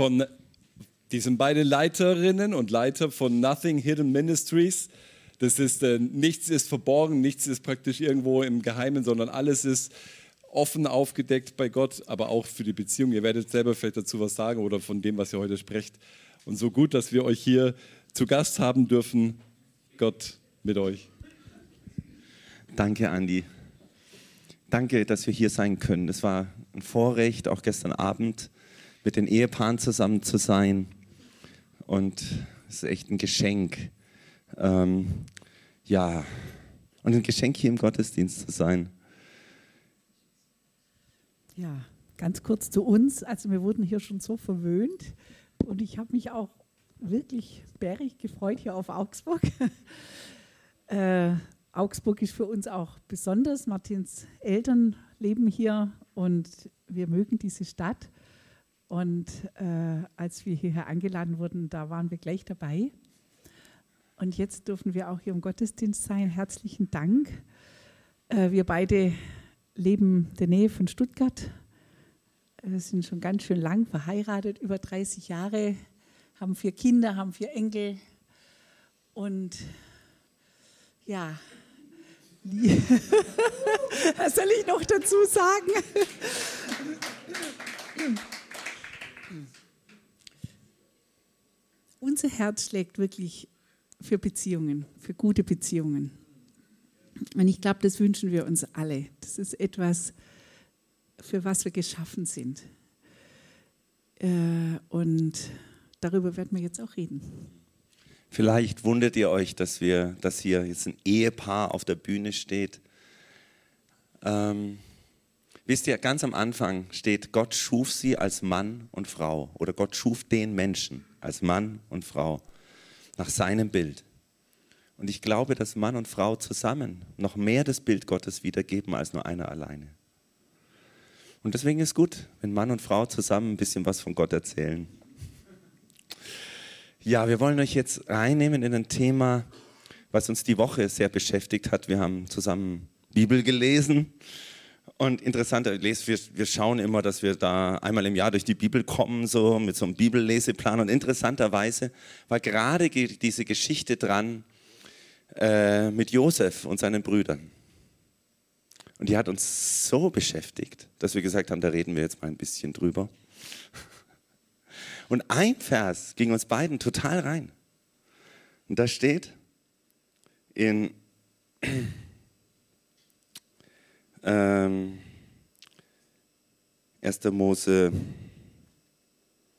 von, die sind beide Leiterinnen und Leiter von Nothing Hidden Ministries. Das ist, äh, nichts ist verborgen, nichts ist praktisch irgendwo im Geheimen, sondern alles ist offen aufgedeckt bei Gott, aber auch für die Beziehung. Ihr werdet selber vielleicht dazu was sagen oder von dem, was ihr heute sprecht. Und so gut, dass wir euch hier zu Gast haben dürfen. Gott mit euch. Danke, Andi. Danke, dass wir hier sein können. Es war ein Vorrecht, auch gestern Abend mit den Ehepaaren zusammen zu sein. Und es ist echt ein Geschenk. Ähm, ja, und ein Geschenk hier im Gottesdienst zu sein. Ja, ganz kurz zu uns. Also wir wurden hier schon so verwöhnt und ich habe mich auch wirklich bärig gefreut hier auf Augsburg. äh, Augsburg ist für uns auch besonders. Martins Eltern leben hier und wir mögen diese Stadt. Und äh, als wir hierher eingeladen wurden, da waren wir gleich dabei. Und jetzt dürfen wir auch hier im Gottesdienst sein. Herzlichen Dank. Äh, wir beide leben in der Nähe von Stuttgart. Wir sind schon ganz schön lang verheiratet, über 30 Jahre, haben vier Kinder, haben vier Enkel. Und ja, Was soll ich noch dazu sagen? Unser Herz schlägt wirklich für Beziehungen, für gute Beziehungen. Und ich glaube, das wünschen wir uns alle. Das ist etwas, für was wir geschaffen sind. Äh, und darüber werden wir jetzt auch reden. Vielleicht wundert ihr euch, dass, wir, dass hier jetzt ein Ehepaar auf der Bühne steht. Ähm, wisst ihr, ganz am Anfang steht, Gott schuf sie als Mann und Frau oder Gott schuf den Menschen als Mann und Frau nach seinem Bild. Und ich glaube, dass Mann und Frau zusammen noch mehr das Bild Gottes wiedergeben als nur einer alleine. Und deswegen ist gut, wenn Mann und Frau zusammen ein bisschen was von Gott erzählen. Ja, wir wollen euch jetzt reinnehmen in ein Thema, was uns die Woche sehr beschäftigt hat. Wir haben zusammen Bibel gelesen. Und interessant, wir, wir schauen immer, dass wir da einmal im Jahr durch die Bibel kommen, so mit so einem Bibelleseplan. Und interessanterweise war gerade diese Geschichte dran äh, mit Josef und seinen Brüdern. Und die hat uns so beschäftigt, dass wir gesagt haben, da reden wir jetzt mal ein bisschen drüber. Und ein Vers ging uns beiden total rein. Und da steht in ähm, 1. Mose,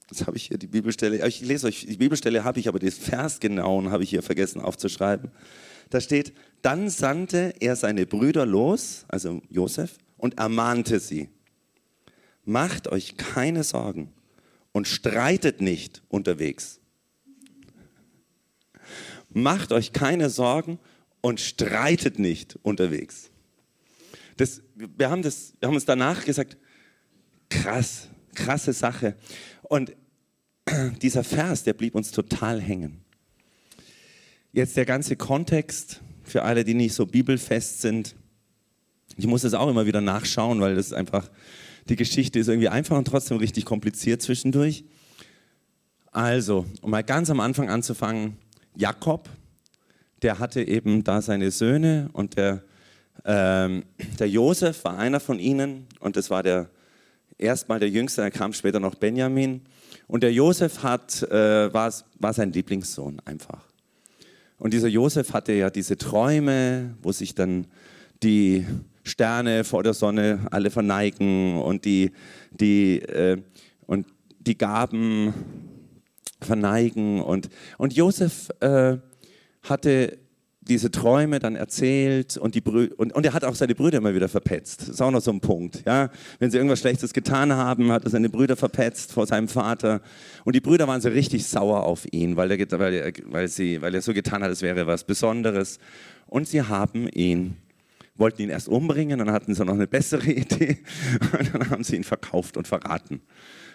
jetzt habe ich hier die Bibelstelle, ich lese euch, die Bibelstelle habe ich, aber den Vers genauen habe ich hier vergessen aufzuschreiben. Da steht, dann sandte er seine Brüder los, also Josef, und ermahnte sie, macht euch keine Sorgen und streitet nicht unterwegs. Macht euch keine Sorgen und streitet nicht unterwegs. Das, wir, haben das, wir haben uns danach gesagt, krass, krasse Sache. Und dieser Vers, der blieb uns total hängen. Jetzt der ganze Kontext für alle, die nicht so bibelfest sind. Ich muss das auch immer wieder nachschauen, weil das einfach die Geschichte ist irgendwie einfach und trotzdem richtig kompliziert zwischendurch. Also, um mal ganz am Anfang anzufangen, Jakob, der hatte eben da seine Söhne und der, ähm, der Josef war einer von ihnen und das war der erstmal der Jüngste, dann kam später noch Benjamin. Und der Josef hat, äh, war, war sein Lieblingssohn einfach. Und dieser Josef hatte ja diese Träume, wo sich dann die Sterne vor der Sonne alle verneigen und die, die, äh, und die Gaben verneigen. Und, und Josef äh, hatte diese Träume dann erzählt und, die und, und er hat auch seine Brüder immer wieder verpetzt. Das ist auch noch so ein Punkt. Ja? Wenn sie irgendwas Schlechtes getan haben, hat er seine Brüder verpetzt vor seinem Vater. Und die Brüder waren so richtig sauer auf ihn, weil er, weil er, weil sie, weil er so getan hat, als wäre was Besonderes. Und sie haben ihn wollten ihn erst umbringen, dann hatten sie noch eine bessere Idee und dann haben sie ihn verkauft und verraten.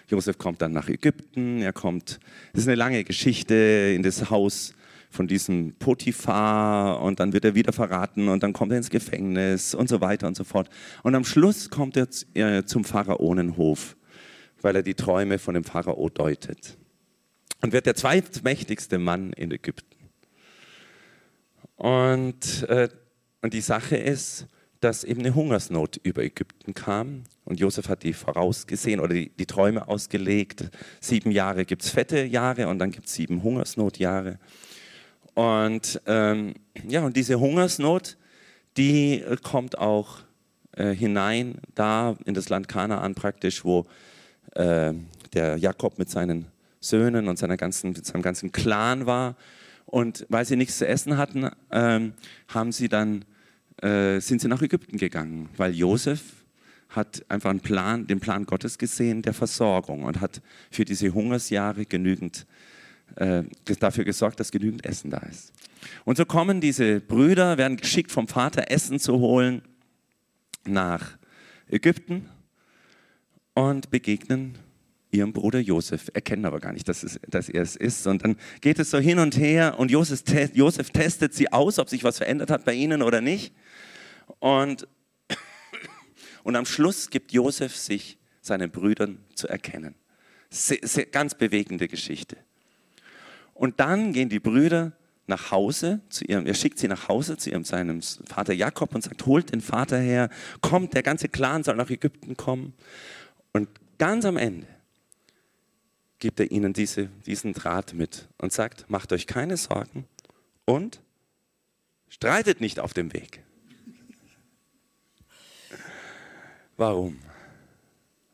Josef kommt dann nach Ägypten, er kommt, das ist eine lange Geschichte, in das Haus von diesem Potiphar und dann wird er wieder verraten und dann kommt er ins Gefängnis und so weiter und so fort. Und am Schluss kommt er zum Pharaonenhof, weil er die Träume von dem Pharao deutet. Und wird der zweitmächtigste Mann in Ägypten. Und, äh, und die Sache ist, dass eben eine Hungersnot über Ägypten kam. Und Josef hat die vorausgesehen oder die, die Träume ausgelegt. Sieben Jahre gibt es fette Jahre und dann gibt es sieben Hungersnotjahre. Und, ähm, ja, und diese Hungersnot, die äh, kommt auch äh, hinein da in das Land Kanaan praktisch, wo äh, der Jakob mit seinen Söhnen und seiner ganzen, mit seinem ganzen Clan war. Und weil sie nichts zu essen hatten, ähm, haben sie dann, äh, sind sie nach Ägypten gegangen, weil Josef hat einfach einen Plan, den Plan Gottes gesehen der Versorgung und hat für diese Hungersjahre genügend äh, dafür gesorgt, dass genügend Essen da ist. Und so kommen diese Brüder, werden geschickt vom Vater Essen zu holen nach Ägypten und begegnen ihrem Bruder Josef, erkennen aber gar nicht, dass, es, dass er es ist. Und dann geht es so hin und her und Josef, Josef testet sie aus, ob sich was verändert hat bei ihnen oder nicht. Und, und am Schluss gibt Josef sich seinen Brüdern zu erkennen. Sehr, sehr, ganz bewegende Geschichte. Und dann gehen die Brüder nach Hause zu ihrem, er schickt sie nach Hause zu ihrem, seinem Vater Jakob und sagt, holt den Vater her, kommt, der ganze Clan soll nach Ägypten kommen. Und ganz am Ende gibt er ihnen diese, diesen Draht mit und sagt, macht euch keine Sorgen und streitet nicht auf dem Weg. Warum?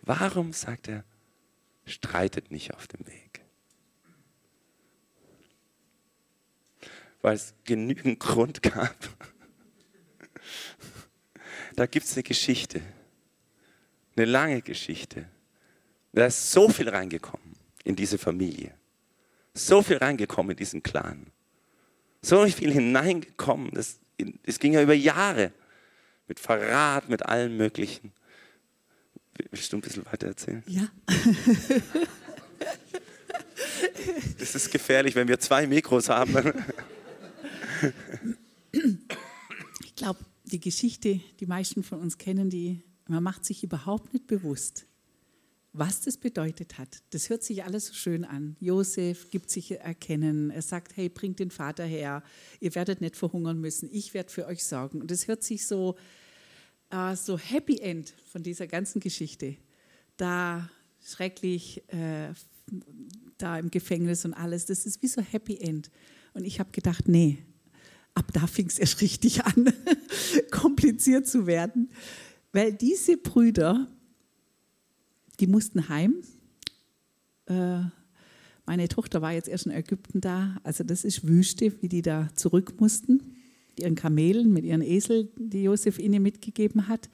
Warum, sagt er, streitet nicht auf dem Weg? Weil es genügend Grund gab. Da gibt es eine Geschichte, eine lange Geschichte. Da ist so viel reingekommen in diese Familie. So viel reingekommen in diesen Clan. So viel hineingekommen. Das, das ging ja über Jahre. Mit Verrat, mit allem Möglichen. Willst du ein bisschen weiter erzählen? Ja. Das ist gefährlich, wenn wir zwei Mikros haben. Ich glaube, die Geschichte, die meisten von uns kennen die, man macht sich überhaupt nicht bewusst, was das bedeutet hat. Das hört sich alles so schön an. Josef gibt sich erkennen. Er sagt, hey, bringt den Vater her. Ihr werdet nicht verhungern müssen. Ich werde für euch sorgen. Und das hört sich so, äh, so Happy End von dieser ganzen Geschichte. Da schrecklich, äh, da im Gefängnis und alles. Das ist wie so Happy End. Und ich habe gedacht, nee, ab da fing es erst richtig an, kompliziert zu werden. Weil diese Brüder, die mussten heim. Äh, meine Tochter war jetzt erst in Ägypten da. Also das ist Wüste, wie die da zurück mussten. Mit ihren Kamelen, mit ihren Esel, die Josef ihnen mitgegeben hat.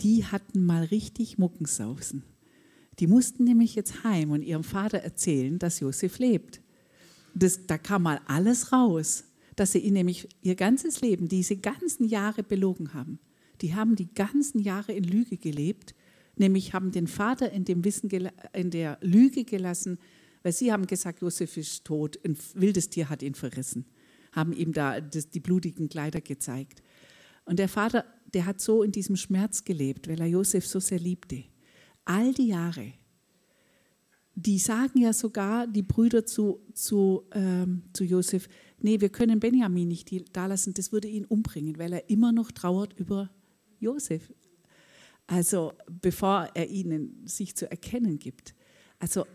Die hatten mal richtig Muckensausen. Die mussten nämlich jetzt heim und ihrem Vater erzählen, dass Josef lebt. Das, da kam mal alles raus, dass sie ihn nämlich ihr ganzes Leben, diese ganzen Jahre belogen haben. Die haben die ganzen Jahre in Lüge gelebt nämlich haben den Vater in, dem Wissen, in der Lüge gelassen, weil sie haben gesagt, Josef ist tot, ein wildes Tier hat ihn verrissen, haben ihm da das, die blutigen Kleider gezeigt. Und der Vater, der hat so in diesem Schmerz gelebt, weil er Josef so sehr liebte. All die Jahre. Die sagen ja sogar, die Brüder zu, zu, ähm, zu Josef, nee, wir können Benjamin nicht da lassen, das würde ihn umbringen, weil er immer noch trauert über Josef. Also bevor er ihnen sich zu erkennen gibt. Also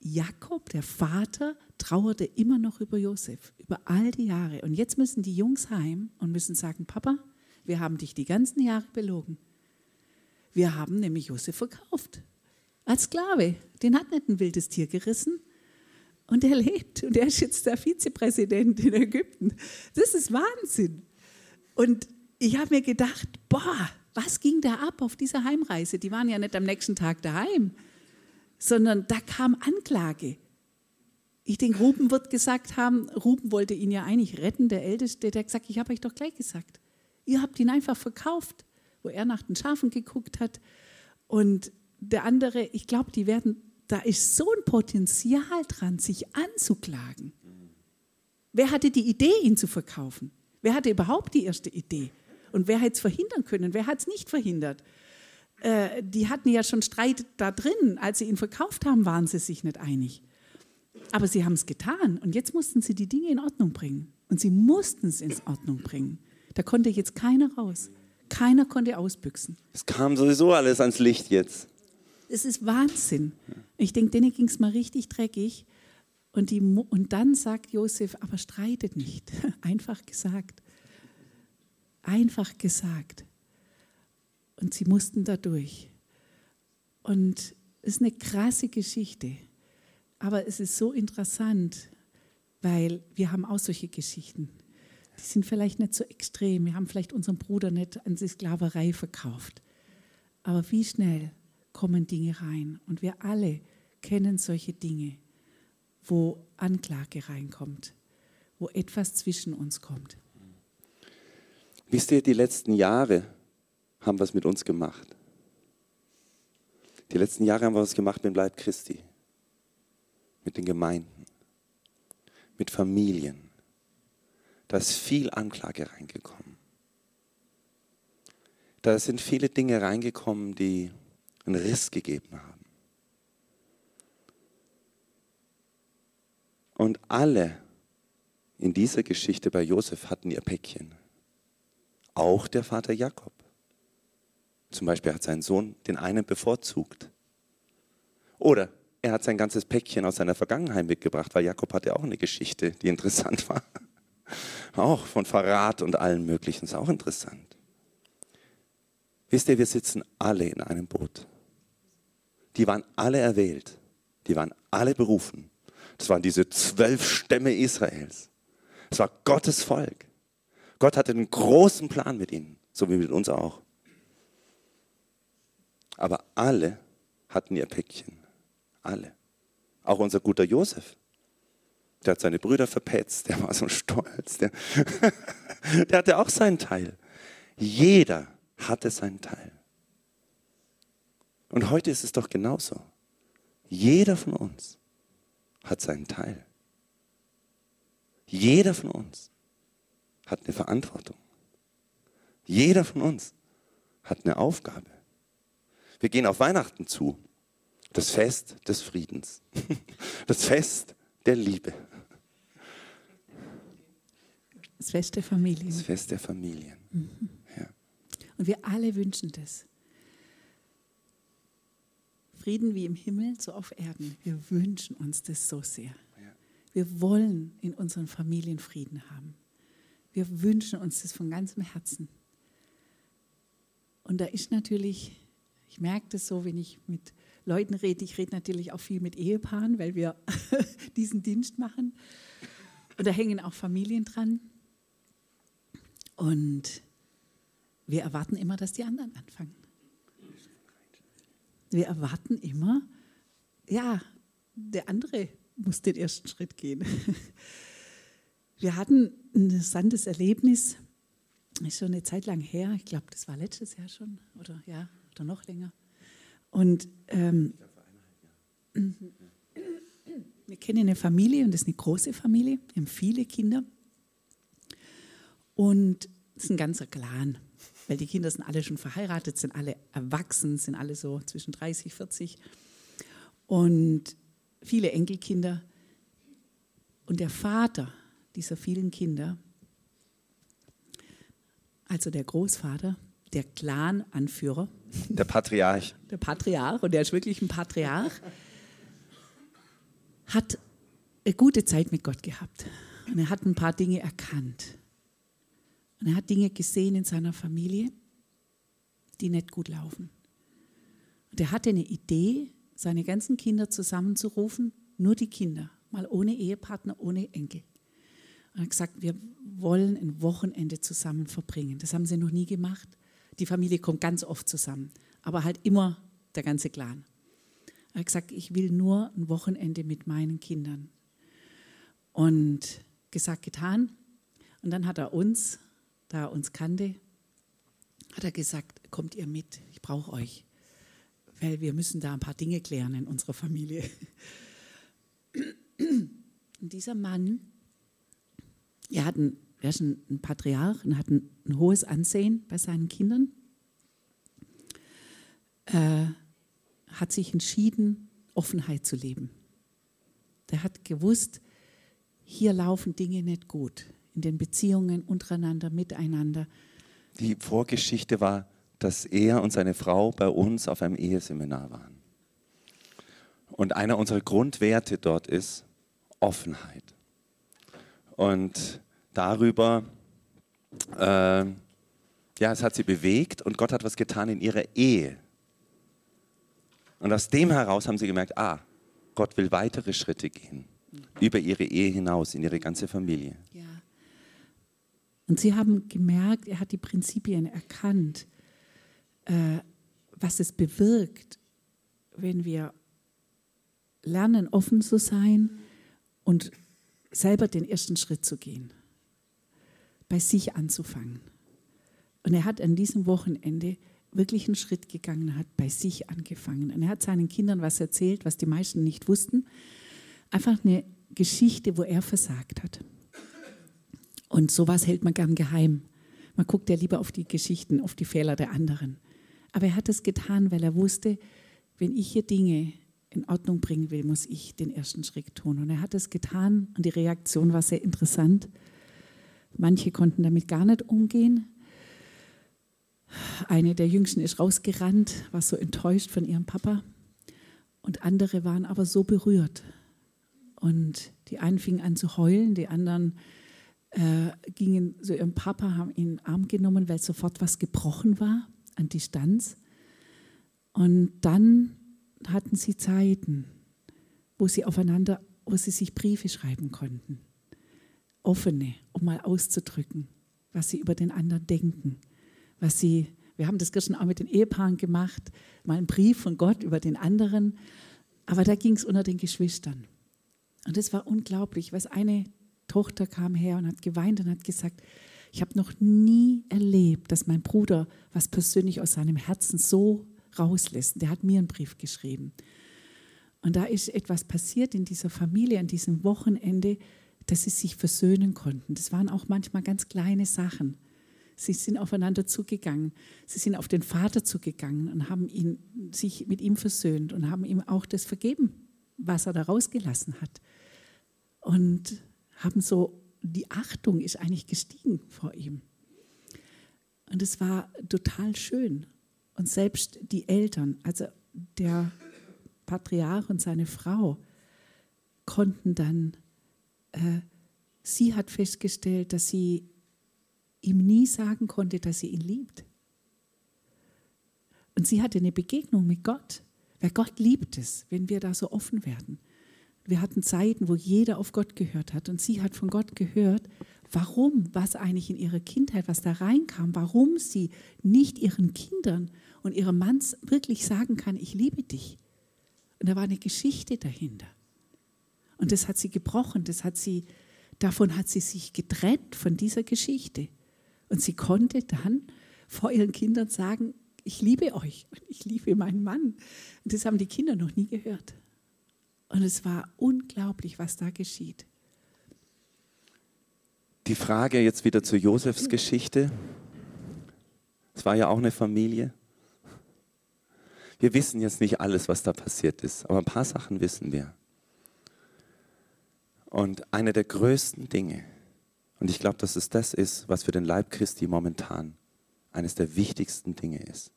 Jakob, der Vater, trauerte immer noch über Josef, über all die Jahre. Und jetzt müssen die Jungs heim und müssen sagen, Papa, wir haben dich die ganzen Jahre belogen. Wir haben nämlich Josef verkauft. Als Sklave. Den hat nicht ein wildes Tier gerissen. Und er lebt. Und er ist jetzt der Vizepräsident in Ägypten. Das ist Wahnsinn. Und ich habe mir gedacht, boah, was ging da ab auf dieser Heimreise? Die waren ja nicht am nächsten Tag daheim, sondern da kam Anklage. Ich denke, Ruben wird gesagt haben, Ruben wollte ihn ja eigentlich retten, der Älteste, der hat gesagt, ich habe euch doch gleich gesagt. Ihr habt ihn einfach verkauft, wo er nach den Schafen geguckt hat. Und der andere, ich glaube, die werden, da ist so ein Potenzial dran, sich anzuklagen. Wer hatte die Idee, ihn zu verkaufen? Wer hatte überhaupt die erste Idee? Und wer hätte es verhindern können? Wer hat es nicht verhindert? äh, die hatten ja schon Streit da drin. Als sie ihn verkauft haben, waren sie sich nicht einig. Aber sie haben es getan und jetzt mussten sie die Dinge in Ordnung bringen. Und sie mussten es in Ordnung bringen. Da konnte jetzt keiner raus. Keiner konnte ausbüchsen. Es kam sowieso alles ans Licht jetzt. Es ist Wahnsinn. Ich denke, denen ging es mal richtig dreckig. Und, die, und dann sagt Josef, aber streitet nicht. Einfach gesagt. Einfach gesagt. Und sie mussten da durch. Und es ist eine krasse Geschichte. Aber es ist so interessant, weil wir haben auch solche Geschichten. Die sind vielleicht nicht so extrem. Wir haben vielleicht unseren Bruder nicht an die Sklaverei verkauft. Aber wie schnell kommen Dinge rein? Und wir alle kennen solche Dinge, wo Anklage reinkommt, wo etwas zwischen uns kommt. Wisst ihr, die letzten Jahre haben was mit uns gemacht. Die letzten Jahre haben wir was gemacht mit dem Leib Christi, mit den Gemeinden, mit Familien. Da ist viel Anklage reingekommen. Da sind viele Dinge reingekommen, die einen Riss gegeben haben. Und alle in dieser Geschichte bei Josef hatten ihr Päckchen. Auch der Vater Jakob. Zum Beispiel hat sein Sohn den einen bevorzugt. Oder er hat sein ganzes Päckchen aus seiner Vergangenheit mitgebracht, weil Jakob hatte auch eine Geschichte, die interessant war. Auch von Verrat und allem Möglichen. Ist auch interessant. Wisst ihr, wir sitzen alle in einem Boot. Die waren alle erwählt. Die waren alle berufen. Das waren diese zwölf Stämme Israels. Es war Gottes Volk. Gott hatte einen großen Plan mit ihnen, so wie mit uns auch. Aber alle hatten ihr Päckchen. Alle. Auch unser guter Josef. Der hat seine Brüder verpetzt, der war so stolz. Der, der hatte auch seinen Teil. Jeder hatte seinen Teil. Und heute ist es doch genauso. Jeder von uns hat seinen Teil. Jeder von uns hat eine Verantwortung. Jeder von uns hat eine Aufgabe. Wir gehen auf Weihnachten zu. Das Fest des Friedens. Das Fest der Liebe. Das Fest der Familien. Das Fest der Familien. Mhm. Ja. Und wir alle wünschen das. Frieden wie im Himmel, so auf Erden. Wir wünschen uns das so sehr. Wir wollen in unseren Familien Frieden haben. Wir wünschen uns das von ganzem Herzen. Und da ist natürlich, ich merke das so, wenn ich mit Leuten rede, ich rede natürlich auch viel mit Ehepaaren, weil wir diesen Dienst machen. Und da hängen auch Familien dran. Und wir erwarten immer, dass die anderen anfangen. Wir erwarten immer, ja, der andere muss den ersten Schritt gehen. Wir hatten ein interessantes Erlebnis, ist schon eine Zeit lang her, ich glaube, das war letztes Jahr schon oder ja, oder noch länger. Und ähm, wir kennen eine Familie und das ist eine große Familie, wir haben viele Kinder. Und es ist ein ganzer Clan, weil die Kinder sind alle schon verheiratet, sind alle erwachsen, sind alle so zwischen 30, 40 und viele Enkelkinder. Und der Vater dieser vielen Kinder, also der Großvater, der Clan-Anführer, der Patriarch, der Patriarch, und der ist wirklich ein Patriarch, hat eine gute Zeit mit Gott gehabt. Und er hat ein paar Dinge erkannt. Und er hat Dinge gesehen in seiner Familie, die nicht gut laufen. Und er hatte eine Idee, seine ganzen Kinder zusammenzurufen, nur die Kinder, mal ohne Ehepartner, ohne Enkel. Und er hat gesagt, wir wollen ein Wochenende zusammen verbringen. Das haben sie noch nie gemacht. Die Familie kommt ganz oft zusammen, aber halt immer der ganze Clan. Er hat gesagt, ich will nur ein Wochenende mit meinen Kindern. Und gesagt, getan. Und dann hat er uns da er uns kannte, hat er gesagt, kommt ihr mit, ich brauche euch, weil wir müssen da ein paar Dinge klären in unserer Familie. Und dieser Mann, er, hat ein, er ist ein, Patriarch und hat ein, ein hohes Ansehen bei seinen Kindern. äh, hat sich entschieden, Offenheit zu leben. Der hat gewusst, hier laufen Dinge nicht gut, in den Beziehungen untereinander, miteinander. Die Vorgeschichte war, dass er und seine Frau bei uns auf einem Eheseminar waren. Und einer unserer Grundwerte dort ist Offenheit. Und darüber, äh, ja, es hat sie bewegt und Gott hat was getan in ihrer Ehe. Und aus dem heraus haben sie gemerkt, ah, Gott will weitere Schritte gehen, über ihre Ehe hinaus, in ihre ganze Familie. Ja. Und sie haben gemerkt, er hat die Prinzipien erkannt, äh, was es bewirkt, wenn wir lernen, offen zu sein und selber den ersten Schritt zu gehen, bei sich anzufangen. Und er hat an diesem Wochenende wirklich einen Schritt gegangen, hat bei sich angefangen. Und er hat seinen Kindern was erzählt, was die meisten nicht wussten. Einfach eine Geschichte, wo er versagt hat. Und sowas hält man gern geheim. Man guckt ja lieber auf die Geschichten, auf die Fehler der anderen. Aber er hat es getan, weil er wusste, wenn ich hier Dinge in Ordnung bringen will, muss ich den ersten Schritt tun. Und er hat es getan und die Reaktion war sehr interessant. Manche konnten damit gar nicht umgehen. Eine der Jüngsten ist rausgerannt, war so enttäuscht von ihrem Papa. Und andere waren aber so berührt. Und die einen fingen an zu heulen, die anderen äh, gingen zu ihrem Papa, haben ihn in den Arm genommen, weil sofort was gebrochen war an Distanz. Und dann hatten sie Zeiten, wo sie aufeinander, wo sie sich Briefe schreiben konnten. Offene, um mal auszudrücken, was sie über den anderen denken was sie, wir haben das gestern auch mit den Ehepaaren gemacht, mal einen Brief von Gott über den anderen, aber da ging es unter den Geschwistern. Und das war unglaublich, was eine Tochter kam her und hat geweint und hat gesagt, ich habe noch nie erlebt, dass mein Bruder was persönlich aus seinem Herzen so rauslässt. Der hat mir einen Brief geschrieben. Und da ist etwas passiert in dieser Familie an diesem Wochenende, dass sie sich versöhnen konnten. Das waren auch manchmal ganz kleine Sachen. Sie sind aufeinander zugegangen. Sie sind auf den Vater zugegangen und haben ihn, sich mit ihm versöhnt und haben ihm auch das vergeben, was er da rausgelassen hat. Und haben so, die Achtung ist eigentlich gestiegen vor ihm. Und es war total schön. Und selbst die Eltern, also der Patriarch und seine Frau, konnten dann, äh, sie hat festgestellt, dass sie ihm nie sagen konnte, dass sie ihn liebt. Und sie hatte eine Begegnung mit Gott, weil Gott liebt es, wenn wir da so offen werden. Wir hatten Zeiten, wo jeder auf Gott gehört hat und sie hat von Gott gehört, warum, was eigentlich in ihrer Kindheit, was da reinkam, warum sie nicht ihren Kindern und ihrem Mann wirklich sagen kann, ich liebe dich. Und da war eine Geschichte dahinter. Und das hat sie gebrochen, das hat sie, davon hat sie sich getrennt von dieser Geschichte. Und sie konnte dann vor ihren Kindern sagen, ich liebe euch und ich liebe meinen Mann. Und das haben die Kinder noch nie gehört. Und es war unglaublich, was da geschieht. Die Frage jetzt wieder zu Josefs Geschichte. Es war ja auch eine Familie. Wir wissen jetzt nicht alles, was da passiert ist, aber ein paar Sachen wissen wir. Und eine der größten Dinge, und ich glaube, dass es das ist, was für den Leib Christi momentan eines der wichtigsten Dinge ist.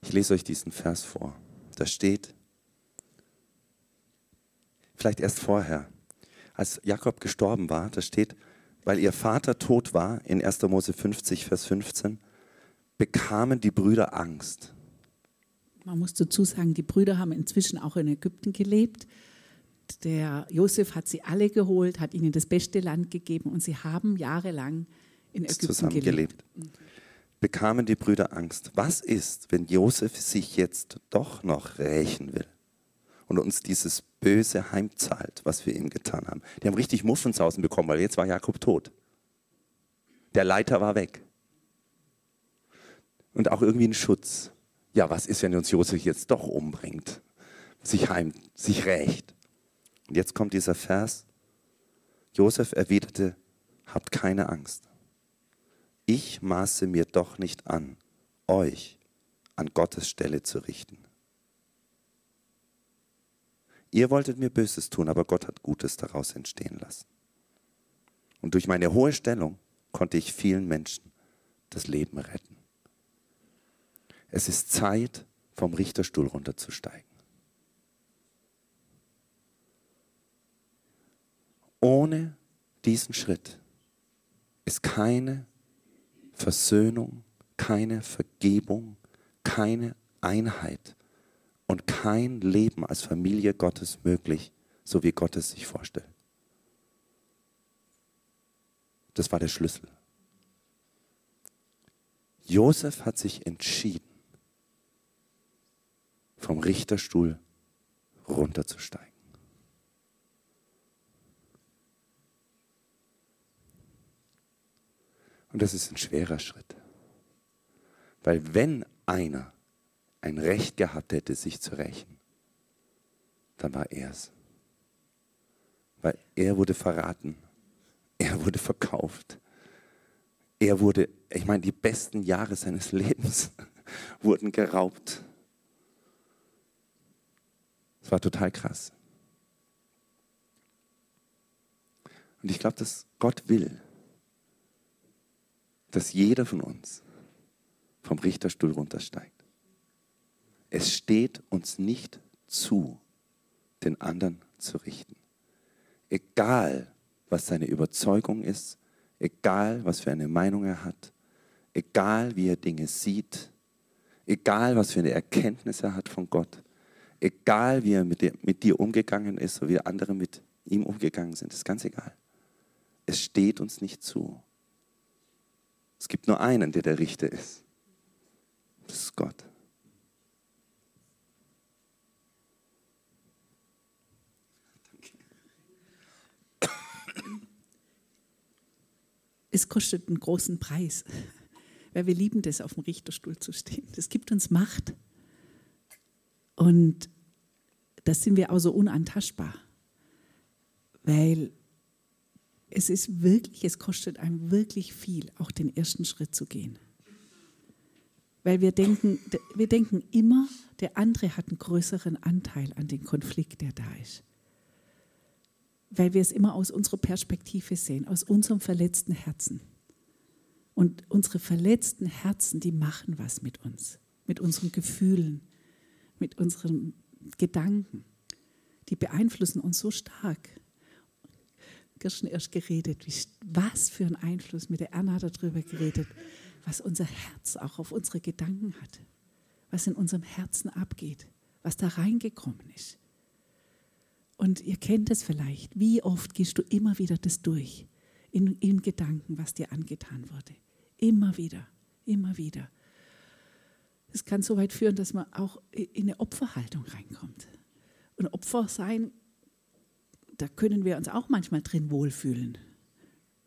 Ich lese euch diesen Vers vor. Da steht, vielleicht erst vorher, als Jakob gestorben war, da steht, weil ihr Vater tot war, in 1. Mose 50, Vers 15, bekamen die Brüder Angst. Man muss dazu sagen, die Brüder haben inzwischen auch in Ägypten gelebt der Josef hat sie alle geholt, hat ihnen das beste Land gegeben und sie haben jahrelang in Ägypten zusammen gelebt. gelebt. Bekamen die Brüder Angst. Was ist, wenn Josef sich jetzt doch noch rächen will und uns dieses Böse heimzahlt, was wir ihm getan haben? Die haben richtig Muffensausen bekommen, weil jetzt war Jakob tot. Der Leiter war weg. Und auch irgendwie ein Schutz. Ja, was ist, wenn uns Josef jetzt doch umbringt? Sich heim, sich rächt. Und jetzt kommt dieser Vers. Josef erwiderte, habt keine Angst. Ich maße mir doch nicht an, euch an Gottes Stelle zu richten. Ihr wolltet mir Böses tun, aber Gott hat Gutes daraus entstehen lassen. Und durch meine hohe Stellung konnte ich vielen Menschen das Leben retten. Es ist Zeit, vom Richterstuhl runterzusteigen. Ohne diesen Schritt ist keine Versöhnung, keine Vergebung, keine Einheit und kein Leben als Familie Gottes möglich, so wie Gott es sich vorstellt. Das war der Schlüssel. Josef hat sich entschieden, vom Richterstuhl runterzusteigen. Und das ist ein schwerer Schritt. Weil wenn einer ein Recht gehabt hätte, sich zu rächen, dann war er es. Weil er wurde verraten, er wurde verkauft, er wurde, ich meine, die besten Jahre seines Lebens wurden geraubt. Es war total krass. Und ich glaube, dass Gott will, dass jeder von uns vom Richterstuhl runtersteigt. Es steht uns nicht zu, den anderen zu richten. Egal, was seine Überzeugung ist, egal, was für eine Meinung er hat, egal, wie er Dinge sieht, egal, was für eine Erkenntnis er hat von Gott, egal, wie er mit dir, mit dir umgegangen ist, so wie andere mit ihm umgegangen sind, ist ganz egal. Es steht uns nicht zu, es gibt nur einen, der der Richter ist. Das ist Gott. Es kostet einen großen Preis, weil wir lieben das, auf dem Richterstuhl zu stehen. Das gibt uns Macht. Und das sind wir auch so unantastbar, weil es ist wirklich, es kostet einem wirklich viel, auch den ersten Schritt zu gehen. Weil wir denken, wir denken immer, der andere hat einen größeren Anteil an dem Konflikt, der da ist. Weil wir es immer aus unserer Perspektive sehen, aus unserem verletzten Herzen. Und unsere verletzten Herzen, die machen was mit uns, mit unseren Gefühlen, mit unseren Gedanken. Die beeinflussen uns so stark gestern erst geredet, wie, was für einen Einfluss, mit der Erna hat darüber geredet, was unser Herz auch auf unsere Gedanken hat, was in unserem Herzen abgeht, was da reingekommen ist. Und ihr kennt es vielleicht, wie oft gehst du immer wieder das durch, in, in Gedanken, was dir angetan wurde. Immer wieder, immer wieder. Es kann so weit führen, dass man auch in eine Opferhaltung reinkommt. Und Opfer sein da können wir uns auch manchmal drin wohlfühlen.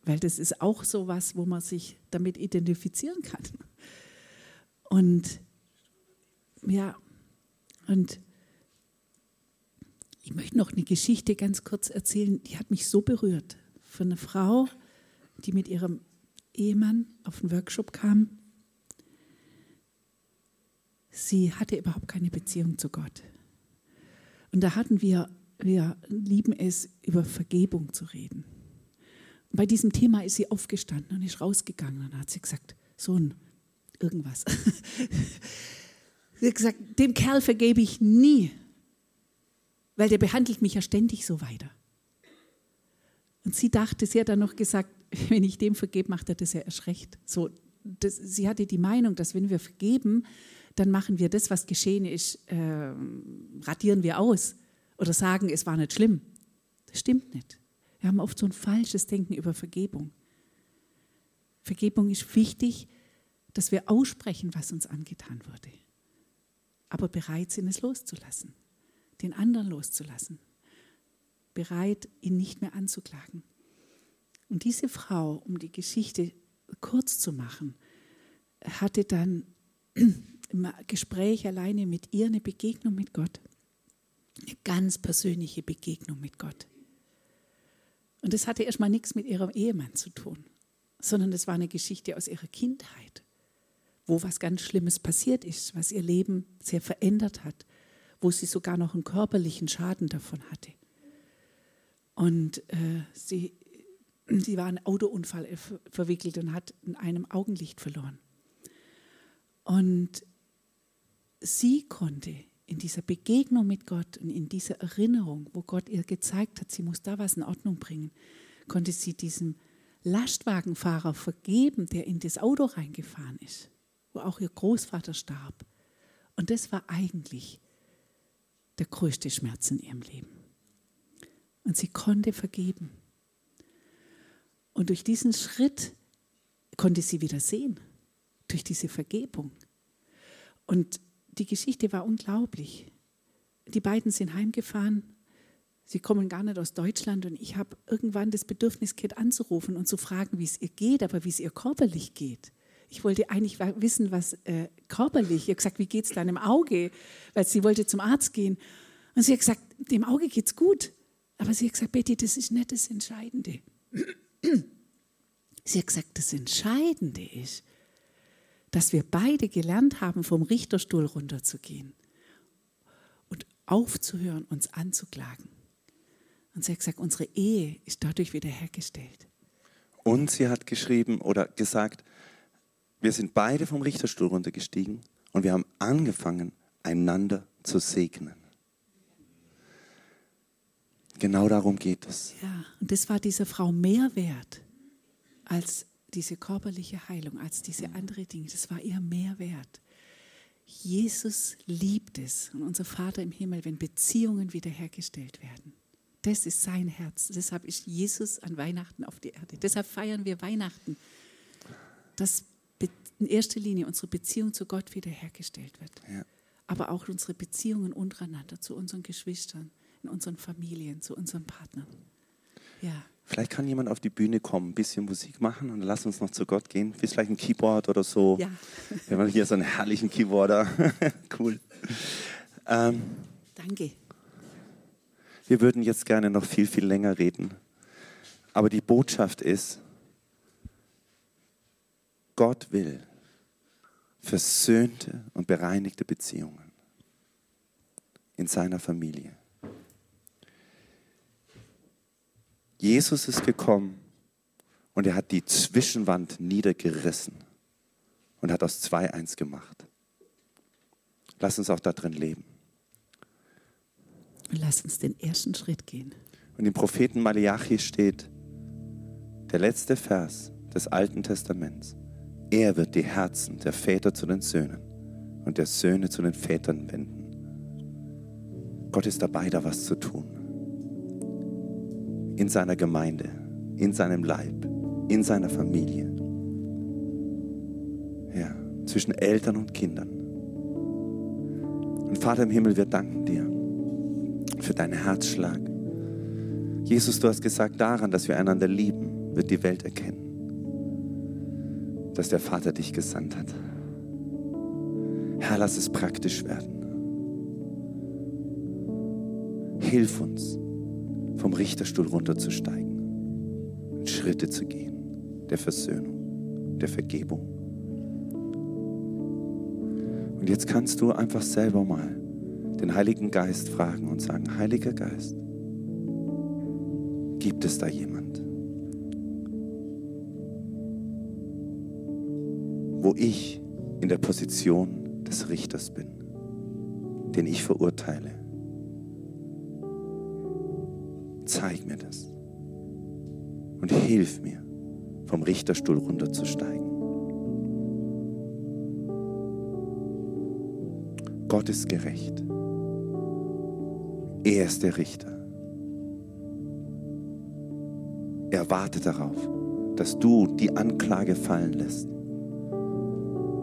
Weil das ist auch so was, wo man sich damit identifizieren kann. Und ja, und ich möchte noch eine Geschichte ganz kurz erzählen, die hat mich so berührt. Von einer Frau, die mit ihrem Ehemann auf den Workshop kam. Sie hatte überhaupt keine Beziehung zu Gott. Und da hatten wir wir lieben es, über Vergebung zu reden. bei diesem Thema ist sie aufgestanden und ist rausgegangen und hat sie gesagt, Sohn, irgendwas. sie hat gesagt, dem Kerl vergebe ich nie, weil der behandelt mich ja ständig so weiter. Und sie dachte, sie hat dann noch gesagt, wenn ich dem vergebe, macht er das ja erst recht. So, das, sie hatte die Meinung, dass wenn wir vergeben, dann machen wir das, was geschehen ist, äh, radieren wir aus oder sagen, es war nicht schlimm. Das stimmt nicht. Wir haben oft so ein falsches Denken über Vergebung. Vergebung ist wichtig, dass wir aussprechen, was uns angetan wurde. Aber bereit sind, es loszulassen, den anderen loszulassen. Bereit, ihn nicht mehr anzuklagen. Und diese Frau, um die Geschichte kurz zu machen, hatte dann im Gespräch alleine mit ihr eine Begegnung mit Gott. Eine ganz persönliche Begegnung mit Gott. Und das hatte erstmal nichts mit ihrem Ehemann zu tun, sondern das war eine Geschichte aus ihrer Kindheit, wo was ganz Schlimmes passiert ist, was ihr Leben sehr verändert hat, wo sie sogar noch einen körperlichen Schaden davon hatte. Und äh, sie, sie war in einen Autounfall verwickelt und hat in einem Augenlicht verloren. Und sie konnte in dieser Begegnung mit Gott und in dieser Erinnerung, wo Gott ihr gezeigt hat, sie muss da was in Ordnung bringen, konnte sie diesem Lastwagenfahrer vergeben, der in das Auto reingefahren ist, wo auch ihr Großvater starb. Und das war eigentlich der größte Schmerz in ihrem Leben. Und sie konnte vergeben. Und durch diesen Schritt konnte sie wieder sehen, durch diese Vergebung. Und die Geschichte war unglaublich. Die beiden sind heimgefahren. Sie kommen gar nicht aus Deutschland und ich habe irgendwann das Bedürfnis, Kit anzurufen und zu fragen, wie es ihr geht, aber wie es ihr körperlich geht. Ich wollte eigentlich wissen, was äh, körperlich. Ich habe gesagt, wie geht es deinem Auge? Weil sie wollte zum Arzt gehen. Und sie hat gesagt, dem Auge geht es gut. Aber sie hat gesagt, Betty, das ist nicht das Entscheidende. Sie hat gesagt, das Entscheidende ist, dass wir beide gelernt haben, vom Richterstuhl runterzugehen und aufzuhören, uns anzuklagen. Und sie hat gesagt, unsere Ehe ist dadurch wiederhergestellt. Und sie hat geschrieben oder gesagt, wir sind beide vom Richterstuhl runtergestiegen und wir haben angefangen, einander zu segnen. Genau darum geht es. Ja, und das war dieser Frau mehr wert als diese körperliche Heilung, als diese andere Dinge. Das war ihr mehr wert. Jesus liebt es und unser Vater im Himmel, wenn Beziehungen wiederhergestellt werden. Das ist sein Herz. Deshalb ist Jesus an Weihnachten auf die Erde. Deshalb feiern wir Weihnachten, dass in erster Linie unsere Beziehung zu Gott wiederhergestellt wird. Ja. Aber auch unsere Beziehungen untereinander, zu unseren Geschwistern, in unseren Familien, zu unseren Partnern. Ja. Vielleicht kann jemand auf die Bühne kommen, ein bisschen Musik machen und lass uns noch zu Gott gehen. Vielleicht ein Keyboard oder so. Ja. Wir haben hier so einen herrlichen Keyboarder. cool. Ähm, Danke. Wir würden jetzt gerne noch viel, viel länger reden. Aber die Botschaft ist, Gott will versöhnte und bereinigte Beziehungen in seiner Familie. Jesus ist gekommen und er hat die Zwischenwand niedergerissen und hat aus zwei eins gemacht. Lass uns auch da drin leben. Und lass uns den ersten Schritt gehen. Und im Propheten Malachi steht der letzte Vers des Alten Testaments. Er wird die Herzen der Väter zu den Söhnen und der Söhne zu den Vätern wenden. Gott ist dabei, da was zu tun in seiner Gemeinde, in seinem Leib, in seiner Familie. Ja, zwischen Eltern und Kindern. Und Vater im Himmel, wir danken dir für deinen Herzschlag. Jesus, du hast gesagt, daran, dass wir einander lieben, wird die Welt erkennen, dass der Vater dich gesandt hat. Herr, lass es praktisch werden. Hilf uns, vom Richterstuhl runterzusteigen und Schritte zu gehen der Versöhnung, der Vergebung. Und jetzt kannst du einfach selber mal den Heiligen Geist fragen und sagen, Heiliger Geist, gibt es da jemand, wo ich in der Position des Richters bin, den ich verurteile? zeig mir das. Und hilf mir, vom Richterstuhl runterzusteigen. Gott ist gerecht. Er ist der Richter. Er wartet darauf, dass du die Anklage fallen lässt,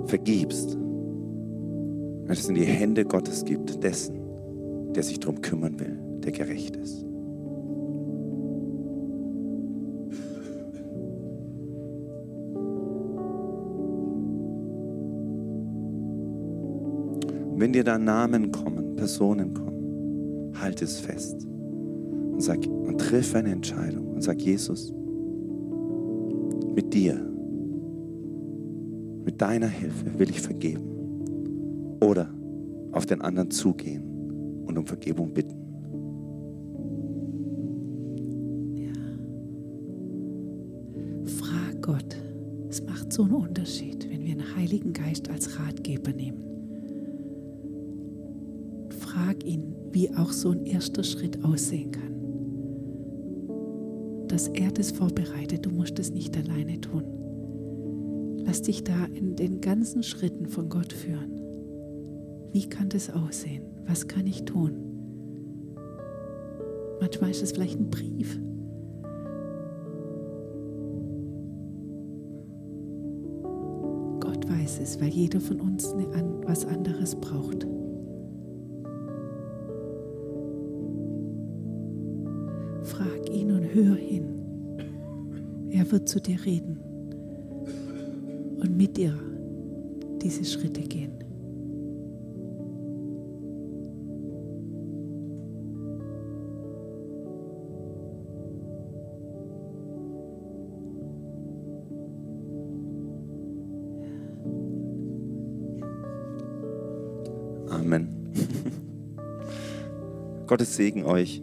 vergibst, und es in die Hände Gottes gibt, dessen, der sich darum kümmern will, der gerecht ist. wenn dir da Namen kommen, Personen kommen, halt es fest und sag und triff eine Entscheidung und sag Jesus, mit dir mit deiner Hilfe will ich vergeben. Oder auf den anderen zugehen und um Vergebung bitten. Frag Gott. Es macht so einen Unterschied, wenn wir einen Heiligen Geist als Ratgeber nehmen. Frag ihn, wie auch so ein erster Schritt aussehen kann. Dass er das vorbereitet, ganzen Schritten von Gott führen. Wie kann das aussehen? Was kann ich tun? Manchmal ist es vielleicht ein Brief. Gott weiß es, weil jeder von uns was anderes braucht. Frag ihn und hör hin. Er wird zu dir reden und mit dir diese Schritte gehen. Amen. Gottes Segen euch.